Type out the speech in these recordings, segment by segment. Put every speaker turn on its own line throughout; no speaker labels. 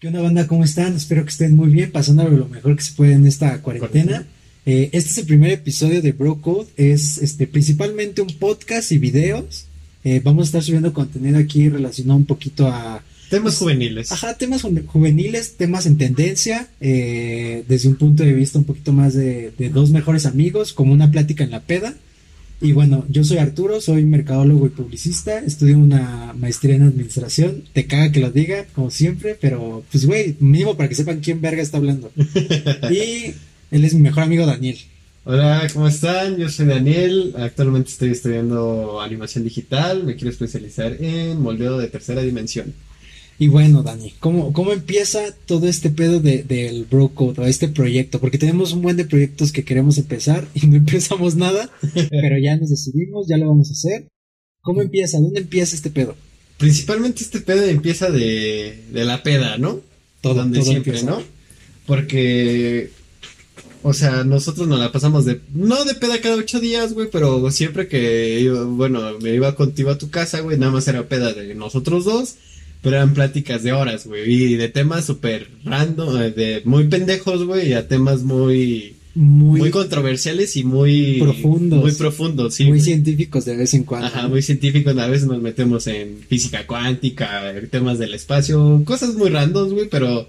¿Qué onda banda? ¿Cómo están? Espero que estén muy bien, pasándolo lo mejor que se puede en esta cuarentena. Eh, este es el primer episodio de Bro Code, es este, principalmente un podcast y videos. Eh, vamos a estar subiendo contenido aquí relacionado un poquito a...
Temas juveniles.
Ajá, temas juveniles, temas en tendencia, eh, desde un punto de vista un poquito más de, de dos mejores amigos, como una plática en la peda. Y bueno, yo soy Arturo, soy mercadólogo y publicista, estudio una maestría en administración, te caga que lo diga, como siempre, pero pues güey, mínimo para que sepan quién verga está hablando. y él es mi mejor amigo Daniel.
Hola, ¿cómo están? Yo soy Daniel, actualmente estoy estudiando animación digital, me quiero especializar en moldeo de tercera dimensión.
Y bueno, Dani, ¿cómo, cómo empieza todo este pedo de, del Bro Code o este proyecto? Porque tenemos un buen de proyectos que queremos empezar y no empezamos nada, pero ya nos decidimos, ya lo vamos a hacer. ¿Cómo empieza? ¿Dónde empieza este pedo?
Principalmente este pedo empieza de, de la peda, ¿no?
Todo,
Donde
todo
siempre,
empieza.
¿no? Porque, o sea, nosotros nos la pasamos de, no de peda cada ocho días, güey, pero siempre que iba, bueno, me iba contigo a tu casa, güey, nada más era peda de nosotros dos. Pero eran pláticas de horas, güey, y de temas súper random, eh, de muy pendejos, güey, a temas muy,
Muy,
muy controversiales y muy
Profundos.
Muy profundos, sí.
muy científicos de vez en cuando.
Ajá, muy científicos. A veces nos metemos en física cuántica, temas del espacio, cosas muy randoms, güey, pero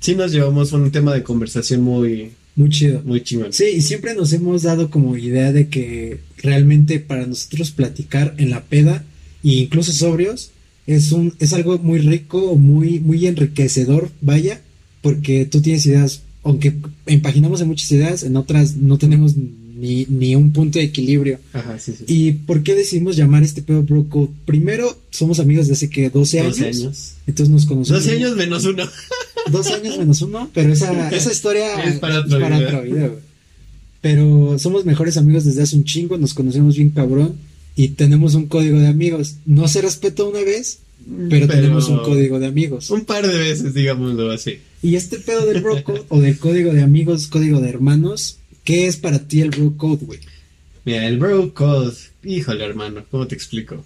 sí nos llevamos un tema de conversación muy,
Muy chido.
muy chingón.
Sí, y siempre nos hemos dado como idea de que realmente para nosotros platicar en la peda, e incluso sobrios, es un, es algo muy rico, muy, muy enriquecedor, vaya, porque tú tienes ideas, aunque empaginamos en muchas ideas, en otras no tenemos ni, ni un punto de equilibrio.
Ajá, sí, sí.
¿Y por qué decidimos llamar este pedo Bro Code? Primero, somos amigos de hace que 12 años.
12 años.
Entonces nos conocemos.
12 años menos uno.
Dos años menos uno, pero esa, esa historia
Es para otro video.
otro video. Pero somos mejores amigos desde hace un chingo, nos conocemos bien cabrón y tenemos un código de amigos. No se respetó una vez, pero, tenemos un código de amigos.
Un par de veces, digámoslo así.
Y este pedo del bro code o del código de amigos, código de hermanos, ¿qué es para ti el bro code, güey?
Mira, el bro code, híjole hermano, ¿cómo te explico?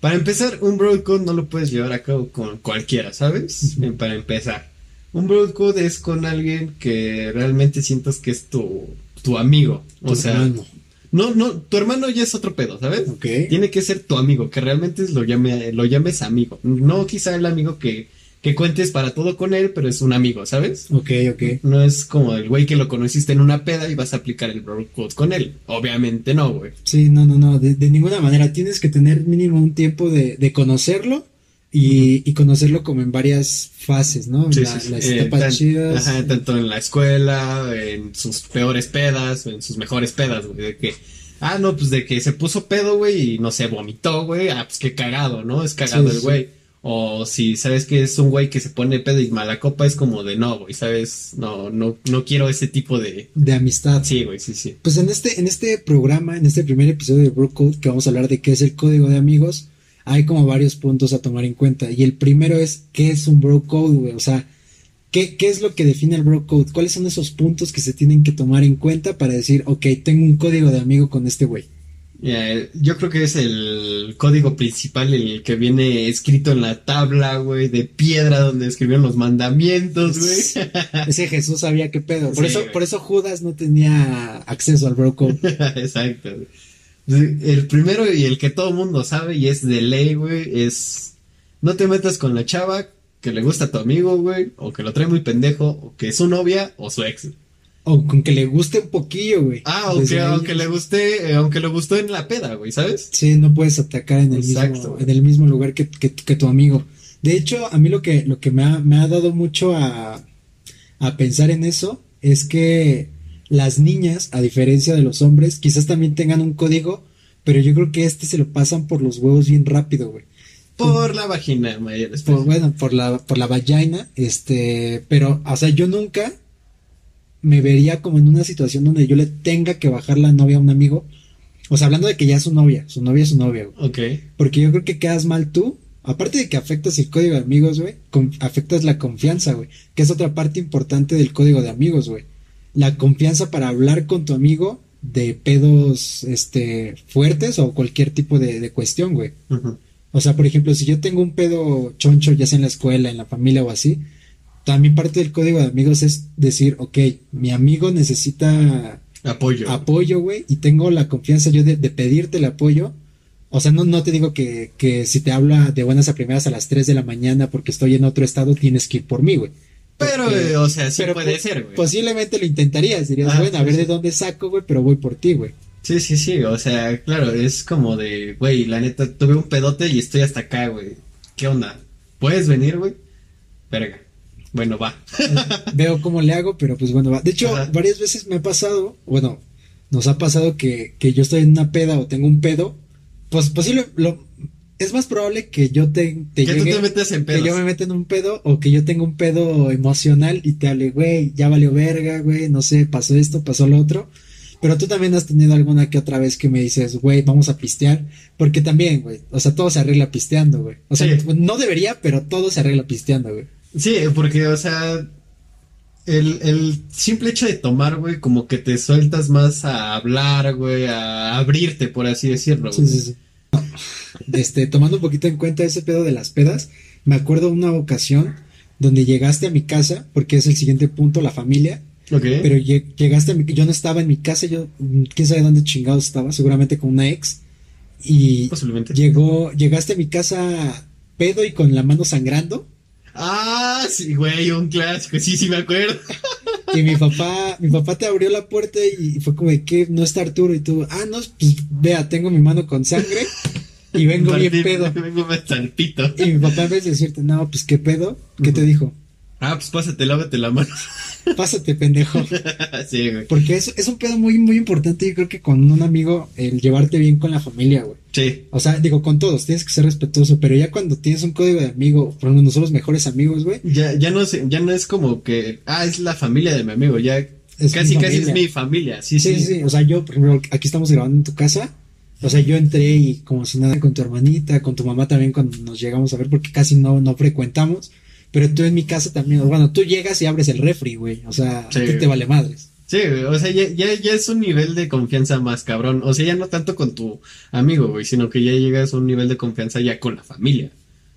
Para empezar, un bro code no lo puedes llevar a cabo con cualquiera, ¿sabes? Eh, Para empezar, un bro code es con alguien que realmente sientas que es tu, tu amigo. O
Tu
sea,
hermano.
No, no, tu hermano ya es otro pedo, ¿sabes?
Ok.
Tiene que ser tu amigo, que realmente lo, llame, lo llames amigo. No quizá el amigo que, que cuentes para todo con él, pero es un amigo, ¿sabes?
Ok, ok.
No es como el güey que lo conociste en una peda y vas a aplicar el bro code con él. Obviamente no, güey.
Sí, no, no, no, de, de ninguna manera. Tienes que tener mínimo un tiempo de, de conocerlo y, y conocerlo como en varias fases, ¿no?
Sí,
La-
sí, sí.
Las
Eh,
etapas
tan-
chidas.
Ajá, tanto en la escuela, en sus peores pedas, en sus mejores pedas, güey. De que, ah, no, pues de que se puso pedo, güey, y no se vomitó, güey. Ah, pues qué cagado, ¿no? Es cagado
Sí,
el güey. O si sabes que es un güey que se pone pedo y mala copa, es como de no, güey, ¿sabes? No, no, no quiero ese tipo de.
De amistad.
Sí, güey, sí, sí.
Pues en este, en este programa, en este primer episodio de Bro Code, que vamos a hablar de qué es el código de amigos, hay como varios puntos a tomar en cuenta. Y el primero es qué es un Bro Code, güey. O sea, ¿qué, qué es lo que define el Bro Code? ¿Cuáles son esos puntos que se tienen que tomar en cuenta para decir, ok, tengo un código de amigo con este güey?
Yo creo que es el código principal, el que viene escrito en la tabla, güey, de piedra donde escribieron los mandamientos, güey.
Ese Jesús sabía qué pedo. Por
Sí,
eso, por eso Judas no tenía acceso al Bro Code.
Exacto. El primero y el que todo mundo sabe y es de ley, güey, es no te metas con la chava que le gusta a tu amigo, güey, o que lo trae muy pendejo, o que es su novia o su ex.
O con que le guste un poquillo, güey.
Ah, aunque, aunque le guste, eh, aunque le gustó en la peda, güey, ¿sabes?
Sí, no puedes atacar en el
Exacto,
mismo,
güey.
en el mismo lugar que, que- que tu amigo. De hecho, a mí lo que, lo que me ha, me ha dado mucho a, a pensar en eso es que las niñas, a diferencia de los hombres, quizás también tengan un código, pero yo creo que este se lo pasan por los huevos bien rápido, güey.
Por la vagina, mayores.
Por, bueno, por la, por la vagina, este, pero, o sea, yo nunca me vería como en una situación donde yo le tenga que bajar la novia a un amigo. O sea, hablando de que ya es su novia, su novia es su novia, güey.
Ok.
Porque yo creo que quedas mal tú. Aparte de que afectas el código de amigos, güey, afectas la confianza, güey. Que es otra parte importante del código de amigos, güey. La confianza para hablar con tu amigo de pedos, este, fuertes o cualquier tipo de, de cuestión, güey. O sea, por ejemplo, si yo tengo un pedo choncho, ya sea en la escuela, en la familia o así, también parte del código de amigos es decir, ok, mi amigo necesita
Apoyo.
apoyo, güey, y tengo la confianza yo de, de pedirte el apoyo. O sea, no, no te digo que, que si te habla de buenas a primeras a las 3 de la mañana porque estoy en otro estado, tienes que ir por mí, güey.
Pero,
Porque-
o sea, sí
pero
puede ser, güey.
Posiblemente lo intentarías, dirías,
Ah,
bueno, a ver
sí.
de dónde saco, güey, pero voy por ti, güey.
Sí, sí, sí, o sea, claro, es como de, güey, la neta, tuve un pedote y estoy hasta acá, güey. ¿Qué onda? ¿Puedes venir, güey? Verga. Bueno, va.
Veo cómo le hago, pero pues bueno, va. De hecho,
Ajá.
varias veces me ha pasado, bueno, nos ha pasado que, que yo estoy en una peda o tengo un pedo, pues posible, lo, es más probable que yo te, te
que tú
llegue,
te metes en
que yo me meta en un pedo o que yo tenga un pedo emocional y te hable, güey, ya valió verga, güey, no sé, pasó esto, pasó lo otro. Pero tú también has tenido alguna que otra vez que me dices, güey, vamos a pistear. Porque también, güey, o sea, todo se arregla pisteando, güey. O sea,
Sí.
no debería, pero todo se arregla pisteando, güey.
Sí, porque, o sea, el, el simple hecho de tomar, güey, como que te sueltas más a hablar, güey, a abrirte, por así decirlo,
Sí, sí, sí. Este, tomando un poquito en cuenta ese pedo de las pedas, me acuerdo una ocasión donde llegaste a mi casa, porque es el siguiente punto, la familia, pero lle- llegaste a mi, yo no estaba en mi casa, yo, mm, quién sabe dónde chingados estaba, seguramente con una ex, y
Posiblemente.
llegó, llegaste a mi casa pedo y con la mano sangrando,
Ah, sí, güey, un clásico, sí, sí me acuerdo.
y mi papá, mi papá te abrió la puerta y fue como de que no está Arturo, y tú, ah, no, pues vea, tengo mi mano con sangre, y vengo bien pedo.
Vengo.
Y mi papá en vez de decirte, no, pues qué pedo, ¿qué te dijo?
Ah, pues pásate, lávate la mano.
Pásate, pendejo.
sí, güey.
Porque es, es un pedo muy, muy importante, yo creo que con un amigo, el llevarte bien con la familia, güey.
Sí.
O sea, digo, con todos, tienes que ser respetuoso, pero ya cuando tienes un código de amigo, por ejemplo, nosotros mejores amigos, güey,
Ya, ya no sé, ya no es como que, ah, es la familia de mi amigo, ya
Es
casi, casi es mi familia, sí,
sí.
sí,
sí, o sea, yo, por ejemplo, aquí estamos grabando en tu casa, o sea, yo entré y como si nada con tu hermanita, con tu mamá también cuando nos llegamos a ver, porque casi no, no frecuentamos, pero tú en mi casa también, bueno, tú llegas y abres el refri, güey, o sea,
Sí.
a ti te vale madres.
Sí, o sea, ya, ya, ya es un nivel de confianza más cabrón. O sea, ya no tanto con tu amigo, güey, sino que ya llegas a un nivel de confianza ya con la familia.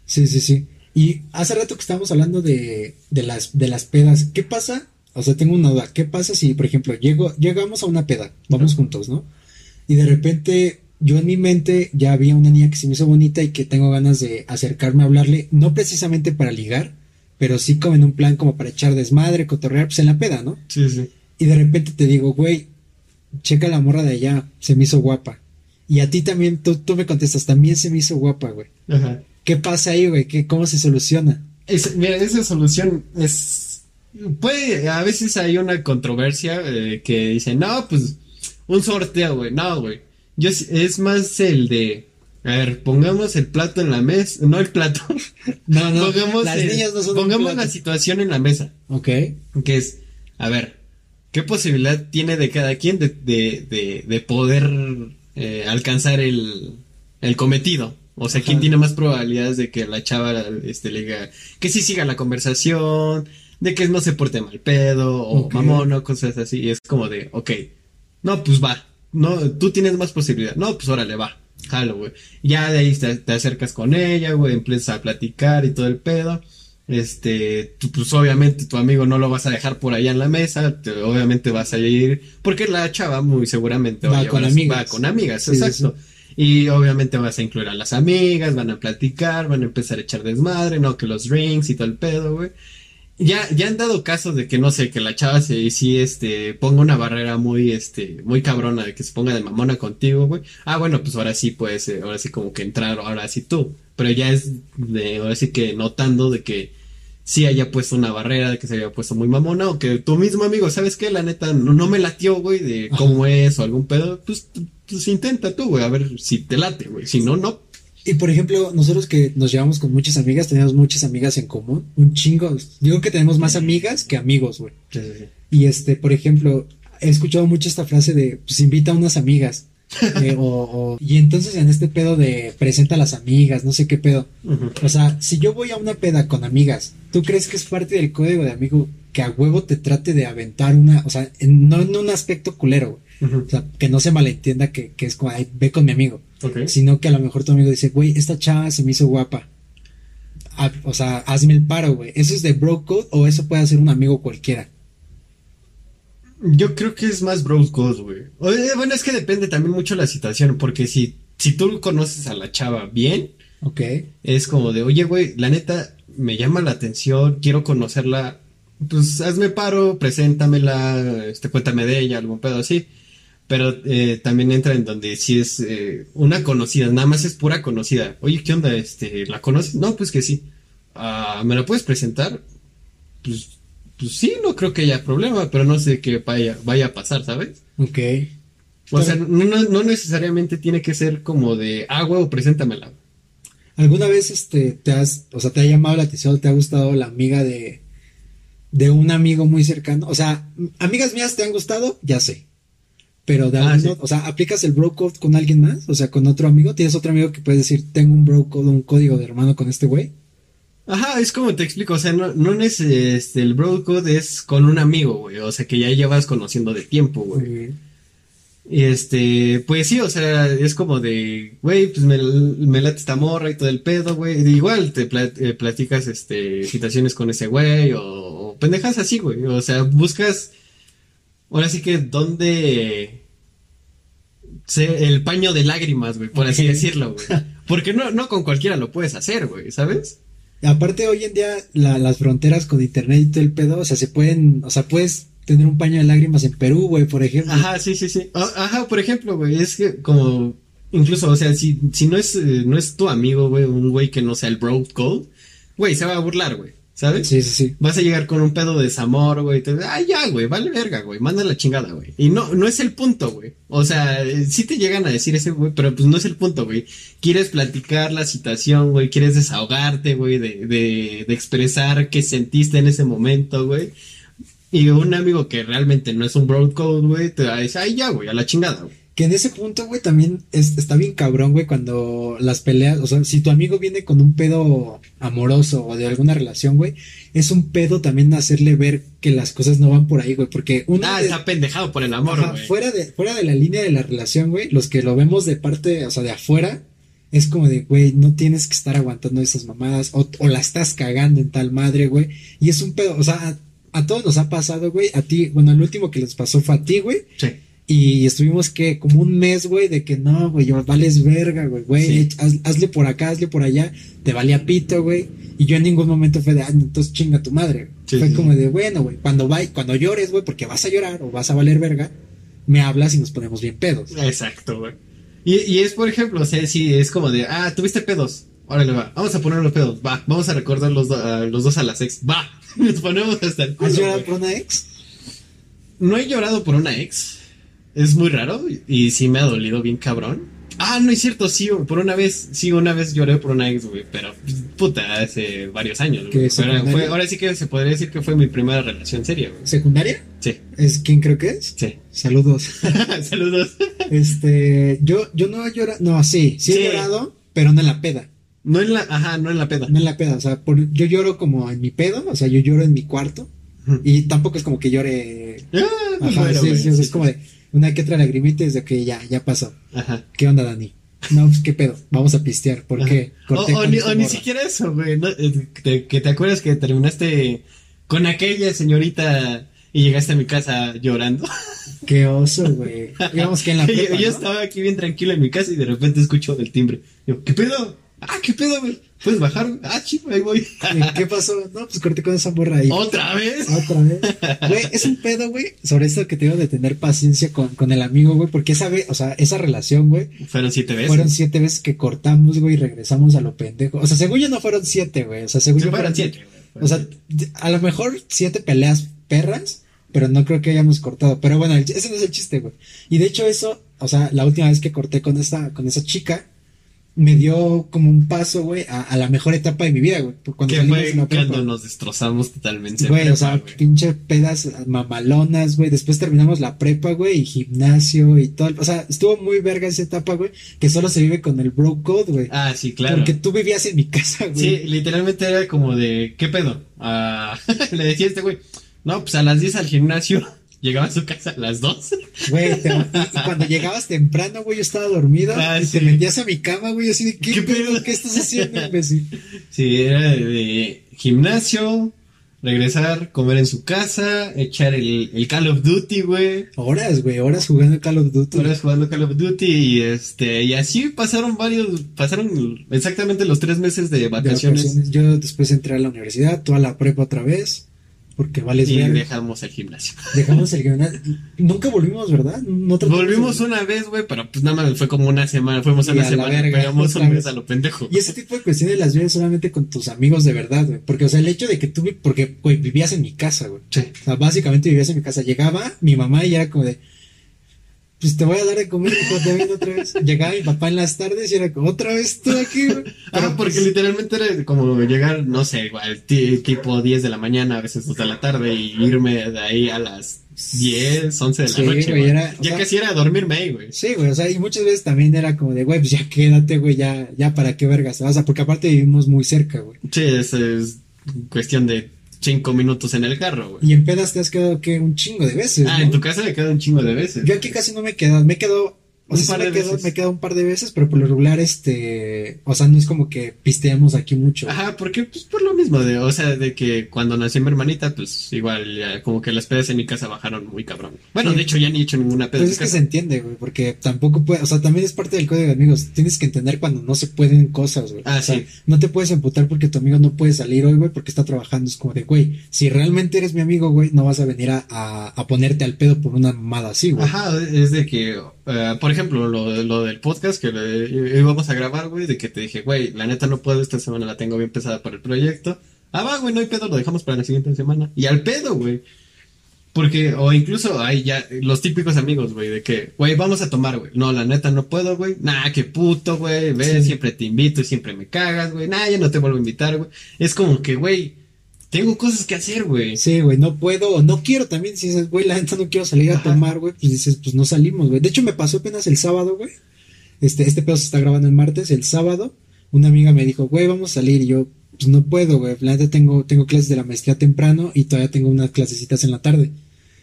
Sí, sí, sí. Y hace rato que estábamos hablando de, de las, de las pedas, ¿qué pasa? O sea, tengo una duda. ¿Qué pasa si, por ejemplo, llego, llegamos a una peda, vamos juntos, ¿no? Y de repente, yo en mi mente ya había una niña que se me hizo bonita y que tengo ganas de acercarme a hablarle, no precisamente para ligar, pero sí como en un plan como para echar desmadre, cotorrear, pues en la peda, ¿no?
Sí, sí.
Y de repente te digo, güey, checa la morra de allá, se me hizo guapa. Y a ti también, tú, tú me contestas, también se me hizo guapa, güey.
Ajá.
¿Qué pasa ahí, güey? ¿Qué, ¿Cómo se soluciona?
Es- mira, esa solución es. Puede, a veces hay una controversia eh, que dice, no, pues, un sorteo, güey. No, güey. Yo, es- más el de. A ver, pongamos el plato en la mesa. No el plato.
No, no,
pongamos
las
el-
niñas no son
Pongamos la situación en la mesa.
Ok.
Que es, a ver, ¿qué posibilidad tiene de cada quien de, de, de, de poder eh, alcanzar el, el cometido? O sea, ¿quién
Ajá.
tiene más probabilidades de que la chava este, le diga que sí siga la conversación, de que no se porte mal pedo, o
Ok.
mamón, o cosas así? Y es como de, ok, no, pues va, no, tú tienes más posibilidad, no, pues órale, va, jalo, güey. Ya de ahí te, te acercas con ella, güey, empiezas a platicar y todo el pedo. Este, tú, pues obviamente tu amigo no lo vas a dejar por allá en la mesa, te- obviamente vas a ir, porque la chava muy seguramente
Va con amigas.
va con amigas,
Sí, sí,
exacto. Y obviamente vas a incluir a las amigas, van a platicar, van a empezar a echar desmadre, no, que los drinks y todo el pedo, güey. Ya, ya han dado casos de que no sé, que la chava se sí, este, ponga una barrera muy, este, muy cabrona de que se ponga de mamona contigo, güey. Ah, bueno, pues ahora sí puedes, eh, ahora sí como que entrar, ahora sí tú. Pero ya es de, ahora sí que notando de que sí haya puesto una barrera, de que se haya puesto muy mamona, o que tu mismo amigo, ¿sabes qué? La neta, no, no me latió, güey, de cómo es o algún pedo, pues, pues intenta tú, güey, a ver si te late, güey. Si no, no.
Y por ejemplo, nosotros que nos llevamos con muchas amigas, tenemos muchas amigas en común, un chingo. Digo que tenemos más amigas que amigos, güey. Y este, por ejemplo, he escuchado mucho esta frase de, pues invita a unas amigas. Eh, o, o- y entonces en este pedo de presenta a las amigas, no sé qué pedo. O sea, si yo voy a una peda con amigas, ¿tú crees que es parte del código de amigo que a huevo te trate de aventar una, o sea, en- no en un aspecto culero, güey? O sea, que no se malentienda que, que es como, "Ay, ve con mi amigo,
Ok.
sino que a lo mejor tu amigo dice, güey, esta chava se me hizo guapa. a- o sea, hazme el paro, güey. ¿Eso es de bro code o eso puede hacer un amigo cualquiera?
Yo creo que es más bro code, güey. Oye, Bueno, es que depende también mucho la situación, porque si, si tú conoces a la chava bien,
Ok.
es como de, oye, güey, la neta, me llama la atención, quiero conocerla, pues hazme paro, preséntamela, este, cuéntame de ella, algún pedo así. Pero eh, también entra en donde si es eh, una conocida, nada más es pura conocida. Oye, ¿qué onda? Este, ¿la conoces? No, pues que sí. Ah, ¿Me la puedes presentar? Pues, pues sí, no creo que haya problema, pero no sé qué vaya, vaya a pasar, ¿sabes?
Ok.
O sea, no, no- necesariamente tiene que ser como de, ah, huevo, preséntamela.
¿Alguna vez este te has, o sea, te ha llamado la atención, te ha gustado la amiga de de un amigo muy cercano? O sea, amigas mías te han gustado, ya sé. Pero de
Ah,
alguno,
sí.
o sea, ¿aplicas el bro code con alguien más? O sea, con otro amigo, ¿tienes otro amigo que puedes decir, tengo un bro code, un código de hermano con este güey?
Ajá, es como te explico, o sea, no, no es este, el bro code es con un amigo, güey, o sea, que ya llevas conociendo de tiempo, güey. Y este, pues sí, o sea, es como de, güey, pues me, me late esta morra y todo el pedo, güey. Igual te pla- eh, platicas, este, situaciones con ese güey o, o pendejas así, güey. O sea, buscas, ahora sí que, ¿dónde se- el paño de lágrimas, güey, por así decirlo, güey. Porque no, no con cualquiera lo puedes hacer, güey, ¿sabes?
Aparte, hoy en día, la- las fronteras con internet y todo el pedo, o sea, se pueden, o sea, puedes tener un paño de lágrimas en Perú, güey, por ejemplo.
Ajá, sí, sí, sí. Ah, Ajá, por ejemplo, güey, es que como, incluso, o sea, si, si no es, eh, no es tu amigo, güey, un güey que no sea el bro code, güey, se va a burlar, güey, ¿sabes?
Sí, sí, sí.
Vas a llegar con un pedo de desamor, güey, te ay, ya, güey, vale verga, güey, manda la chingada, güey. Y no, no es el punto, güey. O sea, eh, sí te llegan a decir ese, güey, pero pues no es el punto, güey. Quieres platicar la situación, güey, quieres desahogarte, güey, de, de, de expresar qué sentiste en ese momento, güey. Y un amigo que realmente no es un bro code, güey, te va a decir, ay, ya, güey, a la chingada, güey.
Que en ese punto, güey, también es- está bien cabrón, güey, cuando las peleas, o sea, si tu amigo viene con un pedo amoroso o de alguna relación, güey, es un pedo también hacerle ver que las cosas no van por ahí, güey, porque una
Ah,
de-
está pendejado por el amor,
ajá,
güey.
fuera de fuera de la línea de la relación, güey, los que lo vemos de parte, o sea, de afuera, es como de, güey, no tienes que estar aguantando esas mamadas o, o la estás cagando en tal madre, güey, y es un pedo, o sea, a, a todos nos ha pasado, güey, a ti, bueno, el último que les pasó fue a ti, güey,
Sí.
Y estuvimos que como un mes, güey, de que no, güey, vales verga, güey, güey,
Sí.
haz- hazle por acá, hazle por allá, te valía pito, güey. Y yo en ningún momento fue de, ah, entonces chinga tu madre.
Sí,
fue
sí,
como de, bueno, güey, cuando va, cuando llores, güey, porque vas a llorar o vas a valer verga, me hablas y nos ponemos bien pedos.
Exacto, güey. Y, y es, por ejemplo, o sea, sí, es como de, ah, tuviste pedos. Órale, va. Vamos a poner los pedos. Va. Vamos a recordar los, do- a los dos a las ex. Va. Nos ponemos hasta el culo,
¿Has llorado por una ex?
No he llorado por una ex. Es muy raro y, sí me ha dolido bien cabrón. Ah, no es cierto, sí, por una vez, sí, una vez lloré por una ex, güey, pero puta, hace varios años,
¿Qué,
güey. Pero
secundaria?
fue- ahora sí que se podría decir que fue mi primera relación seria, güey.
¿Secundaria?
Sí,
¿Es quién creo que es?
sí.
Saludos.
Saludos.
este, yo, yo no he llorado, no, sí, sí he llorado, pero no en la peda.
No en la, ajá, no en la peda.
No en la peda, o sea, por, yo lloro como en mi pedo, o sea, yo lloro en mi cuarto. Y tampoco es como que llore.
Ah,
Ajá,
bueno,
sí, es como de una que otra lagrimita es de que ya, ya pasó.
Ajá.
¿Qué onda, Dani? No, pues qué pedo, vamos a pistear, ¿por qué?
O, ni,
esta
o ni
morra.
siquiera eso, güey. ¿no? Eh, te- que te acuerdas que terminaste con aquella señorita y llegaste a mi casa llorando.
Qué oso, güey. Digamos que en la
yo,
prepa,
yo
¿no?
estaba aquí bien tranquilo en mi casa y de repente escucho el timbre. Yo, ¿qué pedo? Ah, ¿qué pedo, güey? ¿Puedes bajar? Ah, chico, ahí voy.
¿Y ¿Qué pasó? No, pues corté con esa morra ahí.
¿Otra vez?
Otra vez. Güey, es un pedo, güey, sobre esto que te digo de tener paciencia con, con el amigo, güey, porque esa vez, o sea, esa relación, güey,
Fueron siete veces.
fueron siete veces que cortamos, güey, y regresamos a lo pendejo. O sea, según yo no fueron siete, güey, o sea, según
Sí,
yo
fueron siete, güey.
O sea, a lo mejor siete peleas perras, pero no creo que hayamos cortado. Pero bueno, ese no es el chiste, güey. Y de hecho eso, o sea, la última vez que corté con esta, con esa chica, me dio como un paso, güey, a, a la mejor etapa de mi vida, güey. Cuando
fue
prepa.
cuando nos destrozamos totalmente. en
Güey, o sea, pinche pedas mamalonas, güey. Después terminamos la prepa, güey, y gimnasio y todo. O sea, estuvo muy verga esa etapa, güey, que solo se vive con el bro code, güey.
Ah, sí, claro.
Porque tú vivías en mi casa, güey.
Sí, literalmente era como de, ¿qué pedo? Ah, le decía a este güey, no, pues a las 10 al gimnasio. Llegaba a su casa a las 2.
Güey, te- y, y cuando llegabas temprano, güey, yo estaba dormida
Ah,
y te metías a mi cama, güey, así de, ¿qué,
¿Qué
pedo? ¿Qué estás haciendo, imbécil?
Sí, era de, gimnasio, regresar, comer en su casa, echar el, el Call of Duty, güey.
Horas, güey, horas jugando Call of Duty.
Horas jugando Call of Duty y este, y así pasaron varios, pasaron exactamente los tres meses de
de
vacaciones.
vacaciones. Yo después entré a la universidad, tú a la prepa otra vez, porque vales
Y dejamos el gimnasio.
Dejamos el gimnasio. Nunca volvimos, ¿verdad? No
Volvimos
de-
una vez, güey, pero pues nada más fue como una semana, fuimos
Y
una
a la
semana,
verga,
pegamos un mes
vez.
a lo pendejo.
Y ese tipo de cuestiones las vives solamente con tus amigos de verdad, güey. Porque, o sea, el hecho de que tú, porque, güey, vivías en mi casa, güey.
Sí.
O sea, básicamente vivías en mi casa. Llegaba mi mamá y era como de, pues te voy a dar de comer, hijo, te vengo otra vez. Llegaba mi papá en las tardes y era como, otra vez tú aquí, güey.
Ah,
Pero,
porque
pues,
literalmente era como llegar, no sé, igual, ti- tipo 10 de la mañana, a veces 2 de la tarde, y irme de ahí a las 10, 11 de la
Sí,
noche.
güey, era-
ya
sea-
casi era dormirme ahí, güey.
Sí, güey, o sea, y muchas veces también era como de, güey, pues ya quédate, güey, ya, ya para qué vergas te vas. O sea, porque aparte vivimos muy cerca, güey.
Sí, es cuestión de 5 minutos en el carro, güey.
Y en pedas te has quedado, que Un chingo de veces,
Ah,
¿no?
en tu casa me quedo un chingo de veces.
Yo aquí casi no me he quedado, me he quedado, o sea, sí me,
veces.
me he quedado un par de veces, pero por lo regular, este, o sea, no es como que pisteamos aquí mucho.
Ajá, porque pues por lo mismo, de, o sea, de que cuando nació mi hermanita, pues igual ya como que las pedas en mi casa bajaron muy cabrón. Bueno,
Sí.
de hecho ya ni he hecho ninguna peda
Pues es que se entiende, güey, porque tampoco puede, o sea, también es parte del código de amigos. Tienes que entender cuando no se pueden cosas, güey.
Ah,
o sea,
sí.
no te puedes emputar porque tu amigo no puede salir hoy, güey, porque está trabajando. Es como de, güey, si realmente eres mi amigo, güey, no vas a venir a, a, a ponerte al pedo por una mamada así, güey.
Ajá, es de que, eh, por ejemplo, lo, lo del podcast que le- íbamos a grabar, güey, de que te dije, güey, la neta no puedo, esta semana la tengo bien pesada para el proyecto. Ah, va, güey, no hay pedo, lo dejamos para la siguiente semana. Y al pedo, güey. Porque, o incluso hay ya los típicos amigos, güey, de que, güey, vamos a tomar, güey. No, la neta no puedo, güey. Nah, qué puto, güey. Ve,
Sí.
siempre te invito y siempre me cagas, güey. Nah, ya no te vuelvo a invitar, güey. Es como que, güey, tengo cosas que hacer, güey.
Sí, güey, no puedo no quiero también. Si dices, güey, la neta no quiero salir a
Ajá.
tomar, güey, pues dices, pues no salimos, güey. De hecho, me pasó apenas el sábado, güey. Este, este pedo se está grabando el martes, el sábado. Una amiga me dijo, güey, vamos a salir. Y yo, pues no puedo, güey. La neta tengo, tengo clases de la maestría temprano y todavía tengo unas clasecitas en la tarde.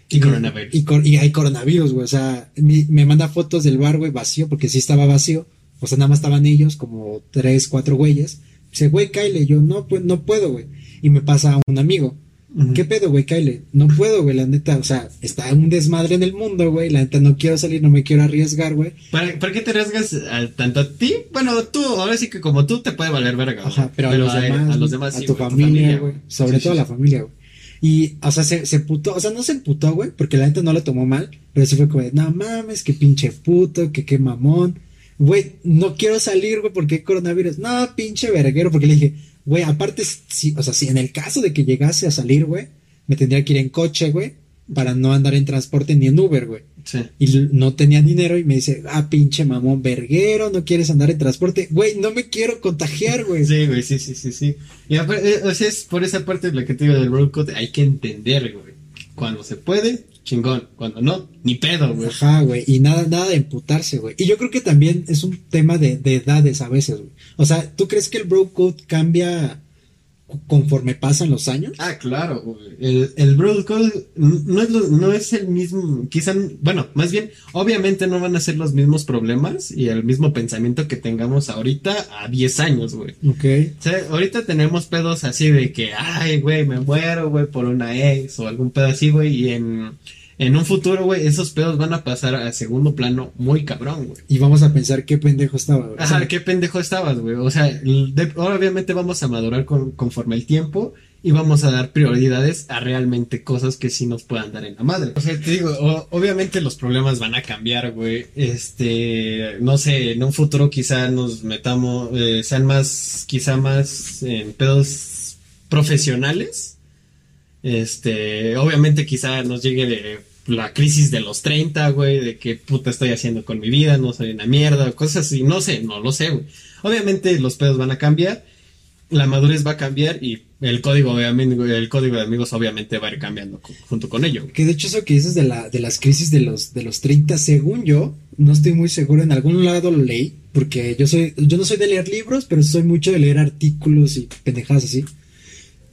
Y coronavirus.
Y, cor- y hay coronavirus, güey. O sea, mi- me manda fotos del bar, güey, vacío, porque sí estaba vacío. O sea, nada más estaban ellos, como tres, cuatro güeyes. Dice, güey, Kyle, yo no, pues no puedo, güey. Y me pasa a un amigo. ¿Qué pedo, güey, Kyle? No puedo, güey, la neta. O sea, está un desmadre en el mundo, güey. La neta no quiero salir, no me quiero arriesgar, güey.
¿Para, ¿Para qué te arriesgas a- tanto a ti? Bueno, tú, ahora sí que como tú te puede valer verga.
Ajá, pero a los demás,
a los
güey,
demás
a
sí,
tu familia, güey. Sobre
Sí,
todo a
sí,
la familia, güey. Y, o sea, se, se putó, o sea, no se emputó, güey, porque la neta no lo tomó mal, pero sí fue como de, no mames, que pinche puto, que qué mamón. Güey, no quiero salir, güey, porque hay coronavirus. No, pinche verguero, porque le dije, güey, aparte, si, o sea, si en el caso de que llegase a salir, güey, me tendría que ir en coche, güey, para no andar en transporte ni en Uber, güey.
Sí.
Y no tenía dinero y me dice, ah, pinche mamón verguero, no quieres andar en transporte. Güey, no me quiero contagiar, güey.
Sí, güey, sí, sí, sí, sí. Y aparte, eh, o sea, es por esa parte de la que te digo del road code, hay que entender, güey. Cuando se puede, chingón. Cuando no, ni pedo, güey.
Ajá, güey, y nada, nada de emputarse, güey. Y yo creo que también es un tema de, de edades a veces, güey. O sea, ¿tú crees que el bro code cambia conforme pasan los años?
Ah, claro, güey. El, el Broad Code no es, lo- no es el mismo, quizá, bueno, más bien, obviamente no van a ser los mismos problemas y el mismo pensamiento que tengamos ahorita a 10 años, güey.
Ok.
O sea, ahorita tenemos pedos así de que, ay, güey, me muero, güey, por una ex o algún pedo así, güey, y en, en un futuro, güey, esos pedos van a pasar a segundo plano muy cabrón, güey.
Y vamos a pensar qué pendejo estaba, güey. O sea,
Ajá, qué pendejo estabas, güey. O sea, de- obviamente vamos a madurar con- conforme el tiempo y vamos a dar prioridades a realmente cosas que sí nos puedan dar en la madre. O sea, te digo, o- obviamente los problemas van a cambiar, güey. Este, no sé, en un futuro quizá nos metamos, eh, sean más, quizá más en pedos profesionales. Este, obviamente quizá nos llegue de la crisis de los 30, güey, de qué puta estoy haciendo con mi vida, no soy una mierda, cosas así, no sé, no lo sé, güey. Obviamente los pedos van a cambiar, la madurez va a cambiar y el código, obviamente, el código de amigos obviamente va a ir cambiando junto con ello.
Que de hecho eso que dices de, la, de las crisis de los, de los 30, según yo, no estoy muy seguro, en algún lado lo leí, porque yo soy, yo no soy de leer libros, pero soy mucho de leer artículos y pendejadas así.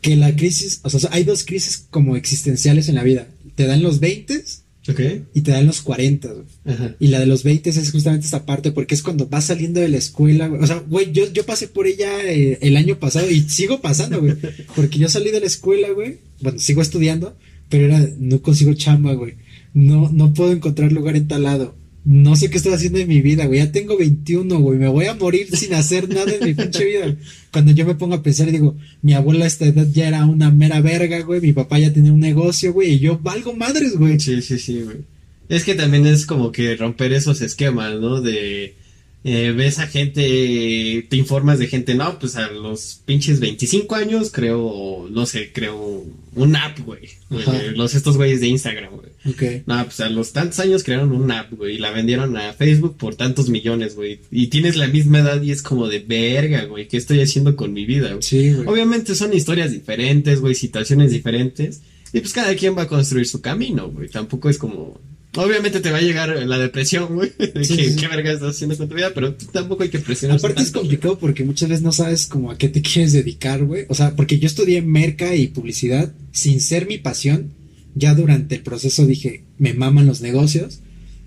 Que la crisis, o sea, hay dos crisis como existenciales en la vida. Te dan los 20
Ok.
y te dan los 40, güey.
Ajá.
Y la de los 20 es justamente esta parte porque es cuando vas saliendo de la escuela, güey. O sea, güey, yo, yo pasé por ella eh, el año pasado y sigo pasando, güey. Porque yo salí de la escuela, güey. Bueno, sigo estudiando, pero era, no consigo chamba, güey. No, no puedo encontrar lugar en tal lado. No sé qué estoy haciendo en mi vida, güey. Ya tengo 21, güey. Me voy a morir sin hacer nada en mi pinche vida. Cuando yo me pongo a pensar y digo, mi abuela a esta edad ya era una mera verga, güey. Mi papá ya tenía un negocio, güey. Y yo valgo madres, güey.
Sí, sí, sí, güey. Es que también es como que romper esos esquemas, ¿no? De eh, ves a gente, te informas de gente, no, pues a los pinches 25 años creo, no sé, creo un app, güey. Eh, Los estos güeyes de Instagram, güey.
Ok.
No, pues a los tantos años crearon un app, güey, y la vendieron a Facebook por tantos millones, güey. Y tienes la misma edad y es como de verga, güey, ¿qué estoy haciendo con mi vida, güey?
Sí, güey.
Obviamente son historias diferentes, güey, situaciones diferentes. Y pues cada quien va a construir su camino, güey. Tampoco es como... Obviamente te va a llegar la depresión, güey. De
Sí,
que
sí.
qué verga estás haciendo con tu vida, pero tampoco hay que presionar.
Aparte es complicado porque muchas veces no sabes como a qué te quieres dedicar, güey. O sea, porque yo estudié merca y publicidad sin ser mi pasión. Ya durante el proceso dije, me maman los negocios,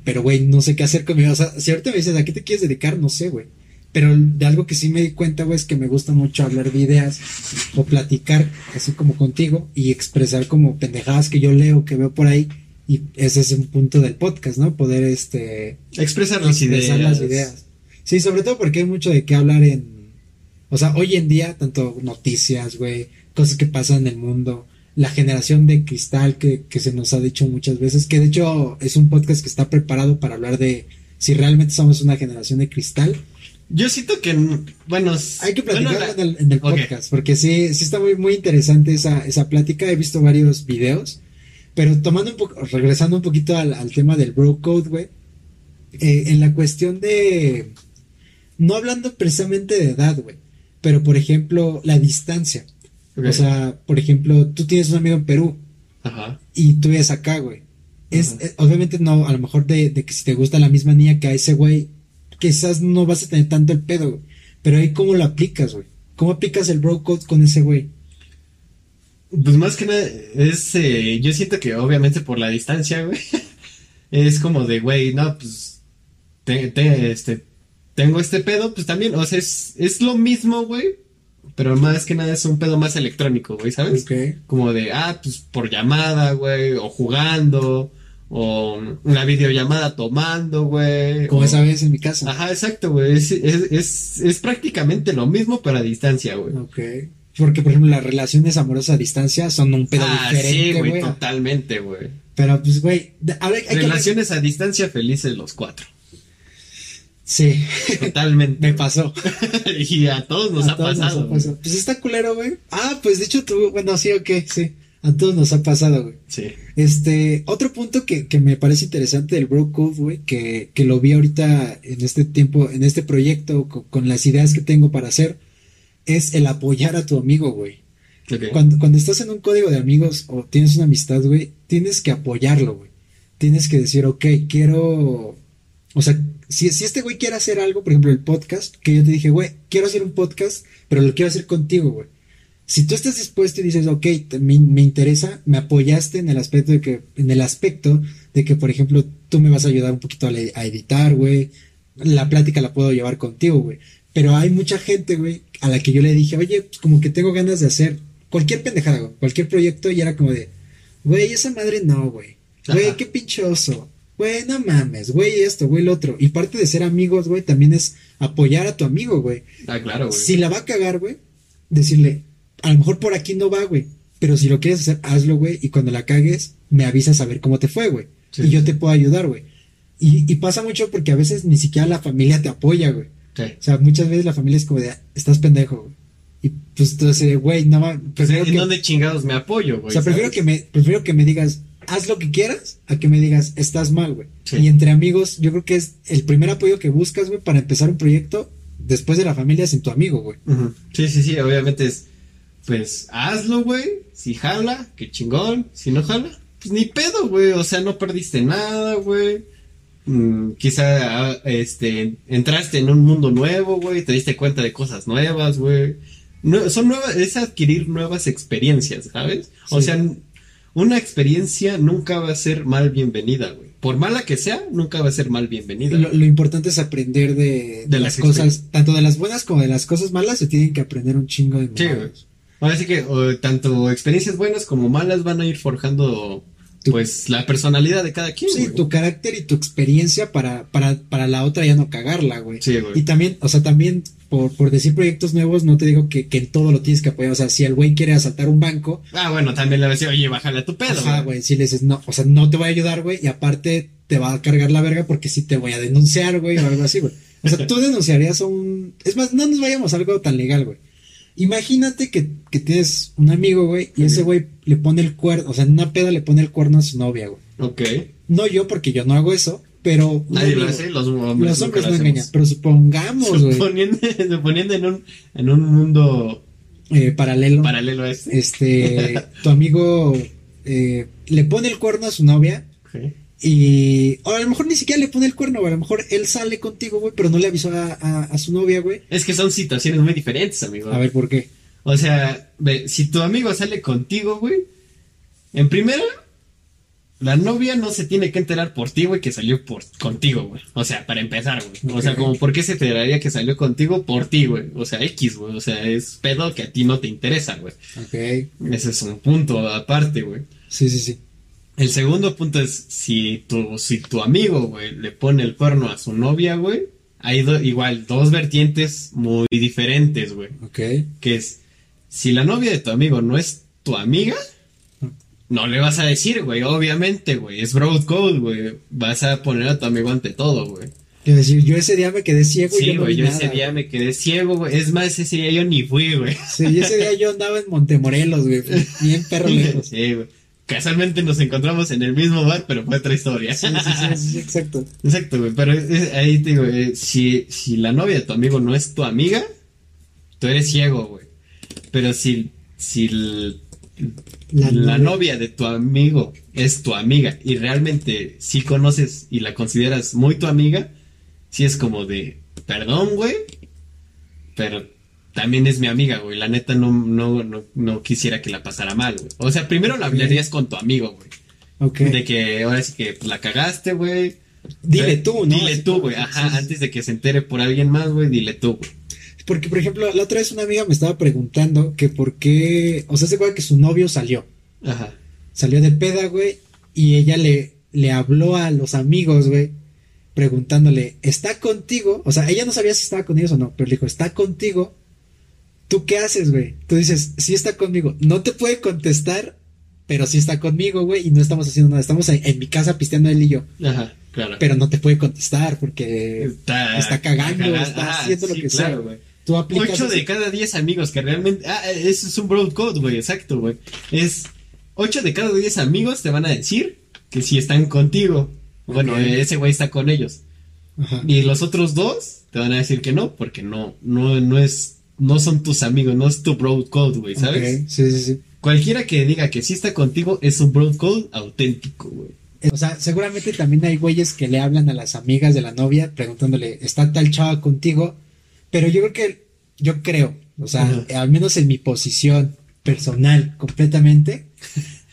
pero güey, no sé qué hacer conmigo. O sea, si ahorita me dices, ¿a qué te quieres dedicar? No sé, güey. Pero de algo que sí me di cuenta, güey, es que me gusta mucho hablar de ideas o platicar, así como contigo, y expresar como pendejadas que yo leo, que veo por ahí. Y ese es un punto del podcast, ¿no? Poder, este,
Expresar las ideas.
expresar las ideas. Sí, sobre todo porque hay mucho de qué hablar en. O sea, hoy en día, tanto noticias, güey, cosas que pasan en el mundo, la generación de cristal que, que se nos ha dicho muchas veces, que de hecho es un podcast que está preparado para hablar de si realmente somos una generación de cristal.
Yo siento que, bueno...
Hay que
bueno, la-
en el, en el podcast, porque sí, sí está muy, muy interesante esa, esa plática. He visto varios videos, pero tomando un poco, regresando un poquito al, al tema del bro code, güey, eh, en la cuestión de, no hablando precisamente de edad, güey, pero por ejemplo, la distancia. O sea, por ejemplo, tú tienes un amigo en Perú
Ajá.
y tú vives acá, güey. Es, eh, obviamente no, a lo mejor de, de que si te gusta la misma niña que a ese güey, quizás no vas a tener tanto el pedo, güey. Pero ahí cómo lo aplicas, güey. ¿Cómo aplicas el bro code con ese güey?
Pues más que nada, es, eh, yo siento que obviamente por la distancia, güey, es como de, güey, no, pues, te- te- este, tengo este pedo, pues también, o sea, es, es lo mismo, güey, pero más que nada es un pedo más electrónico, güey, ¿sabes? Como de, ah, pues por llamada, güey, o jugando, o una videollamada tomando, güey.
Como
o-
esa vez en mi casa.
Ajá, exacto, güey, es, es, es, es prácticamente lo mismo, pero a distancia, güey.
Ok. Porque, por ejemplo, las relaciones amorosas a distancia son un pedo
Ah, sí,
diferente,
güey,
güey.
totalmente, güey.
Pero, pues, güey, que-
Relaciones a distancia felices los cuatro.
Sí,
Totalmente.
me pasó.
y a todos nos
A
ha
todos nos
pasado.
ha pasado. Pues está culero, güey. Ah, pues de hecho tú, bueno, sí, ok, sí. A todos nos ha pasado, güey.
Sí.
Este, otro punto que, que me parece interesante del Bro Code, güey, que, que lo vi ahorita en este tiempo, en este proyecto, co- con, las ideas que tengo para hacer, es el apoyar a tu amigo, güey. Cuando, cuando estás en un código de amigos o tienes una amistad, güey, tienes que apoyarlo, güey. Tienes que decir, ok, quiero. O sea, si, si este güey quiere hacer algo, por ejemplo, el podcast, que yo te dije, güey, quiero hacer un podcast, pero lo quiero hacer contigo, güey. Si tú estás dispuesto y dices, ok, te- me, me interesa, me apoyaste en el aspecto de que, en el aspecto de que, por ejemplo, tú me vas a ayudar un poquito a, le- a editar, güey. La plática la puedo llevar contigo, güey. Pero hay mucha gente, güey, a la que yo le dije, oye, pues como que tengo ganas de hacer cualquier pendejada, güey, cualquier proyecto, y era como de, güey, esa madre no, güey. Güey, qué pinche oso. Güey, no mames, güey, esto, güey, lo otro. Y parte de ser amigos, güey, también es apoyar a tu amigo, güey.
Ah, claro, güey.
Si la va a cagar, güey, decirle, a lo mejor por aquí no va, güey. Pero si lo quieres hacer, hazlo, güey. Y cuando la cagues, me avisas a ver cómo te fue, güey.
Sí.
Y yo te puedo ayudar, güey. Y, y pasa mucho porque a veces ni siquiera la familia te apoya, güey.
Sí.
O sea, muchas veces la familia es como de, "Ah, estás pendejo, güey. Y pues dices, güey, no mames.
Pues,
prefiero
¿En
que-
dónde chingados me apoyo, güey?
o sea, prefiero
¿sabes?
que, me, prefiero que me digas, haz lo que quieras, a que me digas, estás mal, güey.
Sí.
Y entre amigos, yo creo que es el primer apoyo que buscas, güey, para empezar un proyecto después de la familia es en tu amigo, güey.
Sí, sí, sí, obviamente es, pues, hazlo, güey, si jala, qué chingón, si no jala, pues ni pedo, güey, o sea, no perdiste nada, güey, Mm, quizá, ah, este, entraste en un mundo nuevo, güey, te diste cuenta de cosas nuevas, güey, No- son nuevas, es adquirir nuevas experiencias, ¿sabes? O sea, una experiencia nunca va a ser mal bienvenida, güey. Por mala que sea, nunca va a ser mal bienvenida.
Lo, lo importante es aprender de, de
De
las cosas, tanto de las buenas como de las cosas malas, se tienen que aprender un chingo de
Sí. Ahora sí que o, tanto experiencias buenas como malas van a ir forjando, pues, la personalidad de cada quien,
Sí,
güey.
tu carácter y tu experiencia para, para, para la otra ya no cagarla, güey.
Sí, güey.
Y también, o sea, también por, por decir proyectos nuevos, no te digo que, que en todo lo tienes que apoyar. O sea, si el güey quiere asaltar un banco,
Ah, bueno, también le va a decir, oye, bájale a tu pedo,
ajá, güey, si le dices, no, o sea, no te voy a ayudar, güey, y aparte te va a cargar la verga porque sí te voy a denunciar, güey, o algo así, güey. O sea, tú denunciarías a un... Es más, no nos vayamos a algo tan legal, güey. Imagínate que, que tienes un amigo, güey, y ese güey le pone el cuerno, o sea, en una peda le pone el cuerno a su novia, güey.
Ok.
No yo, porque yo no hago eso, pero...
Nadie lo hace, los hombres.
Los hombres
nunca
no engañan, pero supongamos, güey,
Suponiendo, suponiendo en un, en un mundo
eh, paralelo,
paralelo a este.
este, tu amigo eh, le pone el cuerno a su novia
Ok.
Y, o a lo mejor ni siquiera le pone el cuerno, güey, a lo mejor él sale contigo, güey, pero no le avisó a, a- a su novia, güey.
Es que son situaciones muy diferentes, amigo.
A ver, ¿por qué?
O sea, ve, si tu amigo sale contigo, güey, en primera, la novia no se tiene que enterar por ti, güey, que salió por contigo, güey. O sea, para empezar, güey. O sea, como, ¿por qué se enteraría que salió contigo por ti, güey? O sea, X, güey. O sea, es pedo que a ti no te interesa, güey.
Ok,
Ese es un punto aparte, güey.
sí, sí, sí.
El segundo punto es si tu, si tu amigo, güey, le pone el cuerno a su novia, güey, hay do- igual dos vertientes muy diferentes, güey.
Ok,
Que es, si la novia de tu amigo no es tu amiga, no le vas a decir, güey, obviamente, güey, es broad code, güey. Vas a poner a tu amigo ante todo, güey.
quiero decir, yo ese día me quedé ciego y
Sí,
yo no
güey,
vi
yo
nada,
ese día me quedé ciego, güey. Es más, ese día yo ni fui, güey.
Sí, y ese día yo andaba en Montemorelos, güey, bien perro lejos.
Sí, güey. Casualmente nos encontramos en el mismo bar, pero fue otra historia.
Sí, sí, sí, sí, sí, exacto.
Exacto, güey, pero es- ahí te digo, eh, si, si la novia de tu amigo no es tu amiga, tú eres ciego, güey. Pero si, si
La
la,
novia.
novia de tu amigo es tu amiga y realmente sí conoces y la consideras muy tu amiga, sí es como de, perdón, güey, pero también es mi amiga, güey. La neta no, no, no, no quisiera que la pasara mal, güey. O sea, primero la hablarías con tu amigo, güey.
Ok.
De que ahora sí que pues, la cagaste, güey.
Dile tú, ¿no?
Dile tú, güey. Ajá, antes de que se entere por alguien más, güey, dile tú, güey.
Porque, por ejemplo, la otra vez una amiga me estaba preguntando que por qué, o sea, se acuerda que su novio salió,
Ajá.
salió de peda, güey, y ella le, le habló a los amigos, güey, preguntándole, ¿está contigo? O sea, ella no sabía si estaba con ellos o no, pero le dijo, ¿está contigo? ¿Tú qué haces, güey? Tú dices, sí está conmigo. No te puede contestar, pero sí está conmigo, güey, y no estamos haciendo nada. Estamos en, en mi casa pisteando él y yo,
Ajá, claro.
pero no te puede contestar porque
está,
está cagando,
cagando.
está
Ajá,
haciendo lo que sea, güey. tú aplicas...
Ocho de
ese-
cada diez amigos que realmente. Ah, eso es un broad code, güey. Exacto, güey. Es. Ocho de cada diez amigos te van a decir que si están contigo. Bueno, ese güey está con ellos.
Ajá.
Y los otros dos te van a decir que no, porque no, no, no es. No son tus amigos, no es tu broad code, güey, ¿sabes?
Sí, sí, sí.
Cualquiera que diga que sí está contigo es un broad code auténtico, güey.
O sea, seguramente también hay güeyes que le hablan a las amigas de la novia preguntándole, ¿está tal chava contigo? Pero yo creo que, yo creo, o sea, al menos en mi posición personal completamente,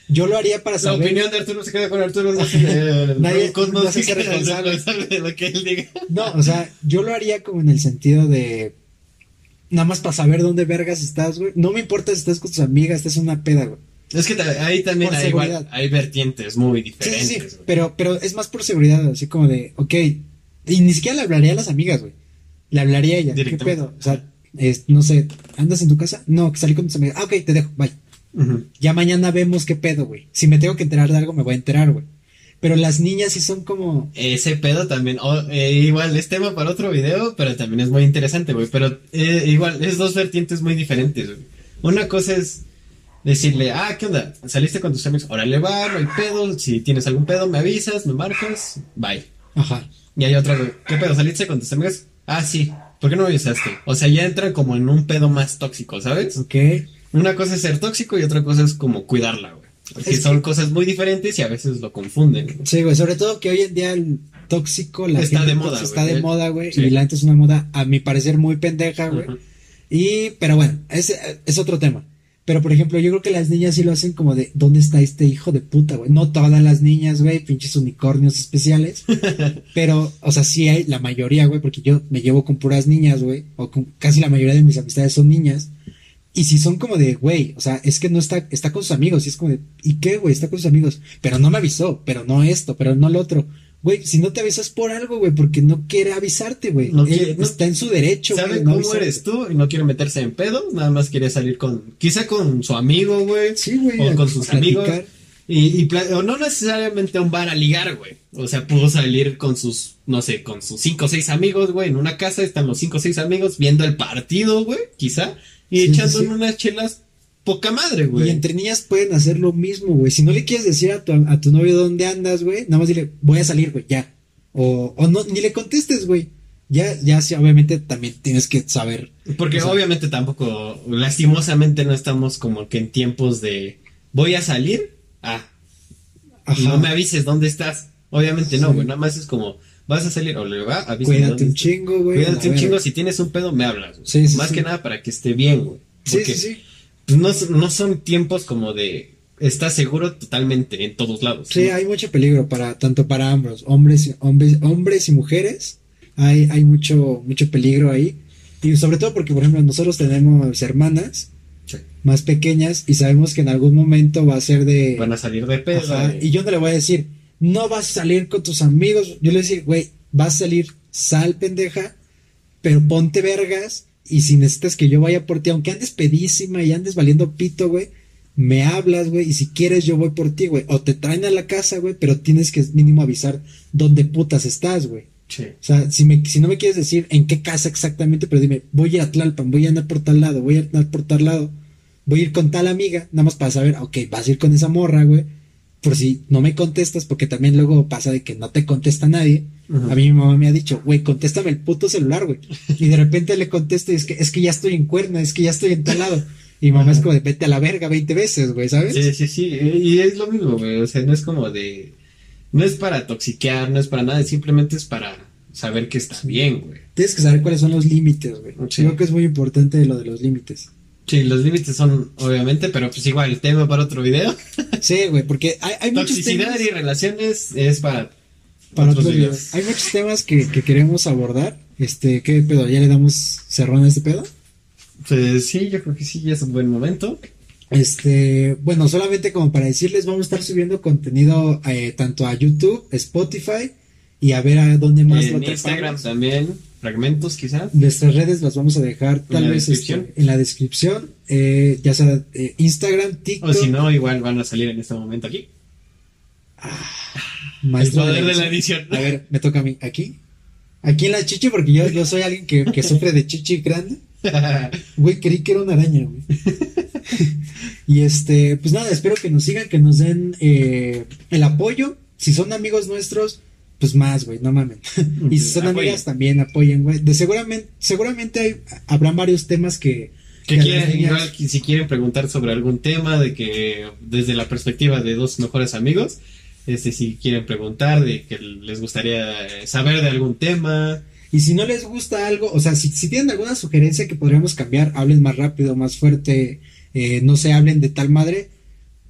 yo lo haría para
La
saber.
opinión de Arturo se queda con Arturo. No, se-
Nadie- no
no
se responsable
de lo que él diga.
No, o sea, yo lo haría como en el sentido de, nada más para saber dónde vergas estás, güey. No me importa si estás con tus amigas, estás en una peda, güey.
Es que ahí también hay, igual- hay vertientes muy
Sí,
diferentes.
sí, sí,
güey.
pero, pero es más por seguridad, así como de, ok, y ni siquiera le hablaría a las amigas, güey. Le hablaría a ella, ¿qué pedo? O sea, es- no sé, ¿andas en tu casa? No, que salí con tus amigas. Ah, ok, te dejo, bye. Ya mañana vemos qué pedo, güey. Si me tengo que enterar de algo, me voy a enterar, güey. Pero las niñas sí son como,
Ese pedo también, oh, eh, igual es tema para otro video, pero también es muy interesante, güey. Pero eh, igual es dos vertientes muy diferentes, güey. Una cosa es decirle, ah, ¿qué onda? ¿Saliste con tus amigos? Órale, va, no hay pedo. Si tienes algún pedo, me avisas, me marcas, bye.
ajá,
Y hay otra, güey, ¿qué pedo? ¿Saliste con tus amigos? Ah, sí. ¿Por qué no me avisaste? O sea, ya entran como en un pedo más tóxico, ¿sabes?
ok.
Una cosa es ser tóxico y otra cosa es como cuidarla, güey. Porque
Es que-
son cosas muy diferentes y a veces lo confunden.
Sí, güey, sobre todo que hoy en día el tóxico, la
Está
gente
de moda,
está
güey.
de moda, güey.
Sí.
Y la neta es una moda, a mi parecer, muy pendeja, güey. Y, pero bueno, es, es otro tema. Pero, por ejemplo, yo creo que las niñas sí lo hacen como de, ¿dónde está este hijo de puta, güey? No todas las niñas, güey, pinches unicornios especiales. pero, o sea, sí hay la mayoría, güey, porque yo me llevo con puras niñas, güey. O con casi la mayoría de mis amistades son niñas. Y si son como de, güey, o sea, es que no está, está con sus amigos. Y es como de, ¿y qué, güey? Está con sus amigos. Pero no me avisó, pero no esto, pero no lo otro. Güey, si no te avisas por algo, güey, porque no quiere avisarte, güey.
No
Él
quiere- no-
está en su derecho,
¿Sabe
güey, no
cómo
avisarte.
eres tú? Y no quiere meterse en pedo, nada más quiere salir con, quizá con su amigo, güey.
Sí, güey.
O con sus
platicar.
amigos. Y, o no necesariamente a un bar a ligar, güey. O sea, pudo salir con sus, no sé, con sus cinco o seis amigos, güey. En una casa están los cinco o seis amigos viendo el partido, güey, quizá. Y
Sí,
echando
sí,
unas chelas poca madre,
Y
güey.
entre niñas pueden hacer lo mismo, güey. Si no le quieres decir a tu, a tu novio dónde andas, güey, nada más dile, voy a salir, güey, ya. O, o no, ni le contestes, güey. Ya, ya, sí, obviamente también tienes que saber.
Porque
o sea-
obviamente tampoco, lastimosamente no estamos como que en tiempos de voy a salir, ah,
Ajá.
no me avises dónde estás. Obviamente no, güey, nada más es como vas a salir o le va, avísame
Cuídate un chingo, güey.
Cuídate un
ver.
chingo, si tienes un pedo me hablas.
Sí, sí,
Más
sí.
que nada para que esté bien, güey.
Sí, sí, sí.
No, no son tiempos como de estás seguro totalmente en todos lados.
Sí,
¿no?
hay mucho peligro para, tanto para ambos, hombres, y- hombres, hombres y mujeres. Hay, hay mucho, mucho peligro ahí. Y sobre todo porque, por ejemplo, nosotros tenemos hermanas
Sí.
más pequeñas y sabemos que en algún momento va a ser de...
Van a salir de pedo.
Ajá,
eh.
y yo no le voy a decir, no vas a salir con tus amigos. Yo le voy a decir, güey, vas a salir, sal pendeja, pero ponte vergas. Y si necesitas que yo vaya por ti, aunque andes pedísima y andes valiendo pito, güey, me hablas, güey, y si quieres yo voy por ti, güey. O te traen a la casa, güey, pero tienes que mínimo avisar dónde putas estás, güey.
Sí.
O sea, si, me, si no me quieres decir en qué casa exactamente, pero dime, voy a a Tlalpan, voy a andar por tal lado, voy a andar por tal lado, voy a ir con tal amiga, nada más para saber, ok, vas a ir con esa morra, güey, por si no me contestas, porque también luego pasa de que no te contesta nadie. A mí mi mamá me ha dicho, güey, contéstame el puto celular, güey. Y de repente le contesto y es que, es que ya estoy en cuerna, es que ya estoy en tal lado. Y mamá es como de, vete a la verga 20 veces, güey, ¿sabes?
Sí, sí, sí. Y es lo mismo, güey. O sea, no es como de. No es para toxiquear, no es para nada. Simplemente es para saber que está bien, güey.
Tienes que saber cuáles son los límites, güey.
Sí.
Creo que es muy importante lo de los límites.
Sí, los límites son, obviamente, pero pues igual, el tema para otro video.
Sí, güey, porque hay, hay muchos
Toxicidad
temas
y relaciones es para.
para
otros
otros
videos.
Hay muchos temas que, que queremos abordar. Este, ¿qué pedo? ¿Ya le damos cerrón a este pedo?
Pues sí, yo creo que sí, ya es un buen momento.
Este, bueno, solamente como para decirles, vamos a estar subiendo contenido eh, tanto a YouTube, Spotify y a ver a dónde más lo
en. Instagram también, fragmentos quizá.
Nuestras redes las vamos a dejar tal vez este, en la descripción, eh, ya sea eh, Instagram, TikTok,
O si no, igual van a salir en este momento aquí.
maestro
el poder de la
edición.
edición.
A ver, me toca a mí, aquí, aquí en la chichi, porque yo, yo soy alguien que, que sufre de chichi grande. Güey, creí que era una araña, güey. y este, pues nada, espero que nos sigan, que nos den eh, el apoyo. Si son amigos nuestros, pues más, güey, no mames. y si son amigas, también apoyen, güey. De seguramente, seguramente hay- habrán varios temas que.
Quieren, igual, si quieren preguntar sobre algún tema, de que desde la perspectiva de dos mejores amigos, este, si quieren preguntar, de que les gustaría saber de algún tema,
Y si no les gusta algo, o sea, si, si tienen alguna sugerencia que podríamos cambiar, hablen más rápido, más fuerte, eh, no se hablen de tal madre,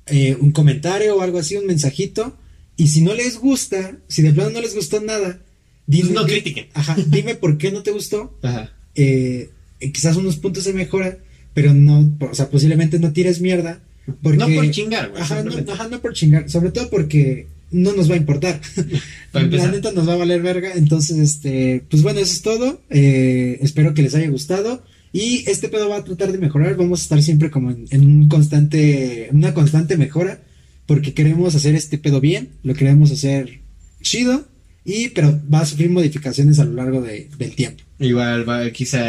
eh, un comentario o algo así, un mensajito. Y si no les gusta, si de plano no les gustó nada, dime,
no critiquen.
Ajá, dime por qué no te gustó.
Ajá.
eh, eh, quizás unos puntos de mejora, pero no, o sea, posiblemente no tires mierda. Porque,
No por chingar, güey.
Ajá no, ajá, no por chingar, sobre todo porque no nos va a importar. La neta nos va a valer verga. Entonces, este, pues bueno, eso es todo. Eh, espero que les haya gustado. Y este pedo va a tratar de mejorar. Vamos a estar siempre como en, en un constante, una constante mejora. Porque queremos hacer este pedo bien. Lo queremos hacer chido. Y, pero va a sufrir modificaciones a lo largo de- del tiempo.
Igual va, quizá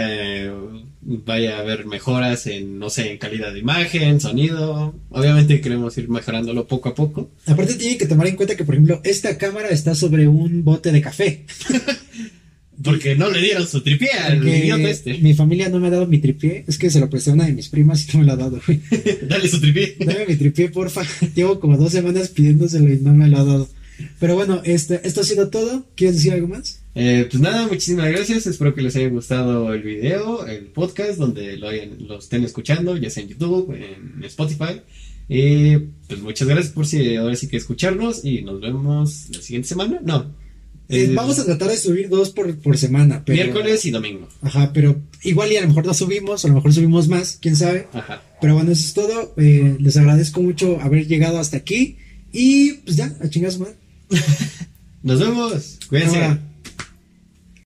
vaya a haber mejoras en, no sé, en calidad de imagen, sonido. Obviamente queremos ir mejorándolo poco a poco.
Aparte tienen que tomar en cuenta que, por ejemplo, esta cámara está sobre un bote de café.
Porque no le dieron su tripié al idiota este.
mi familia no me ha dado mi tripié. Es que se lo presté a una de mis primas y no me lo ha dado, güey.
Dale su tripié.
Dame mi tripié, porfa. Llevo como dos semanas pidiéndoselo y no me lo ha dado. Pero bueno, este, esto ha sido todo. ¿Quieres decir algo más?
Eh, pues nada, muchísimas gracias. Espero que les haya gustado el video, el podcast, donde lo, hayan, lo estén escuchando, ya sea en YouTube, en Spotify. Y pues muchas gracias por si ahora sí que escucharnos y nos vemos la siguiente semana. No.
Eh, vamos a tratar de subir dos por, por semana. Pero,
miércoles y domingo.
Ajá, pero igual y a lo mejor no subimos, a lo mejor subimos más, quién sabe.
Ajá.
Pero bueno, eso es todo. Eh, les agradezco mucho haber llegado hasta aquí. Y pues ya, a chingas, man.
Nos vemos. Cuídense.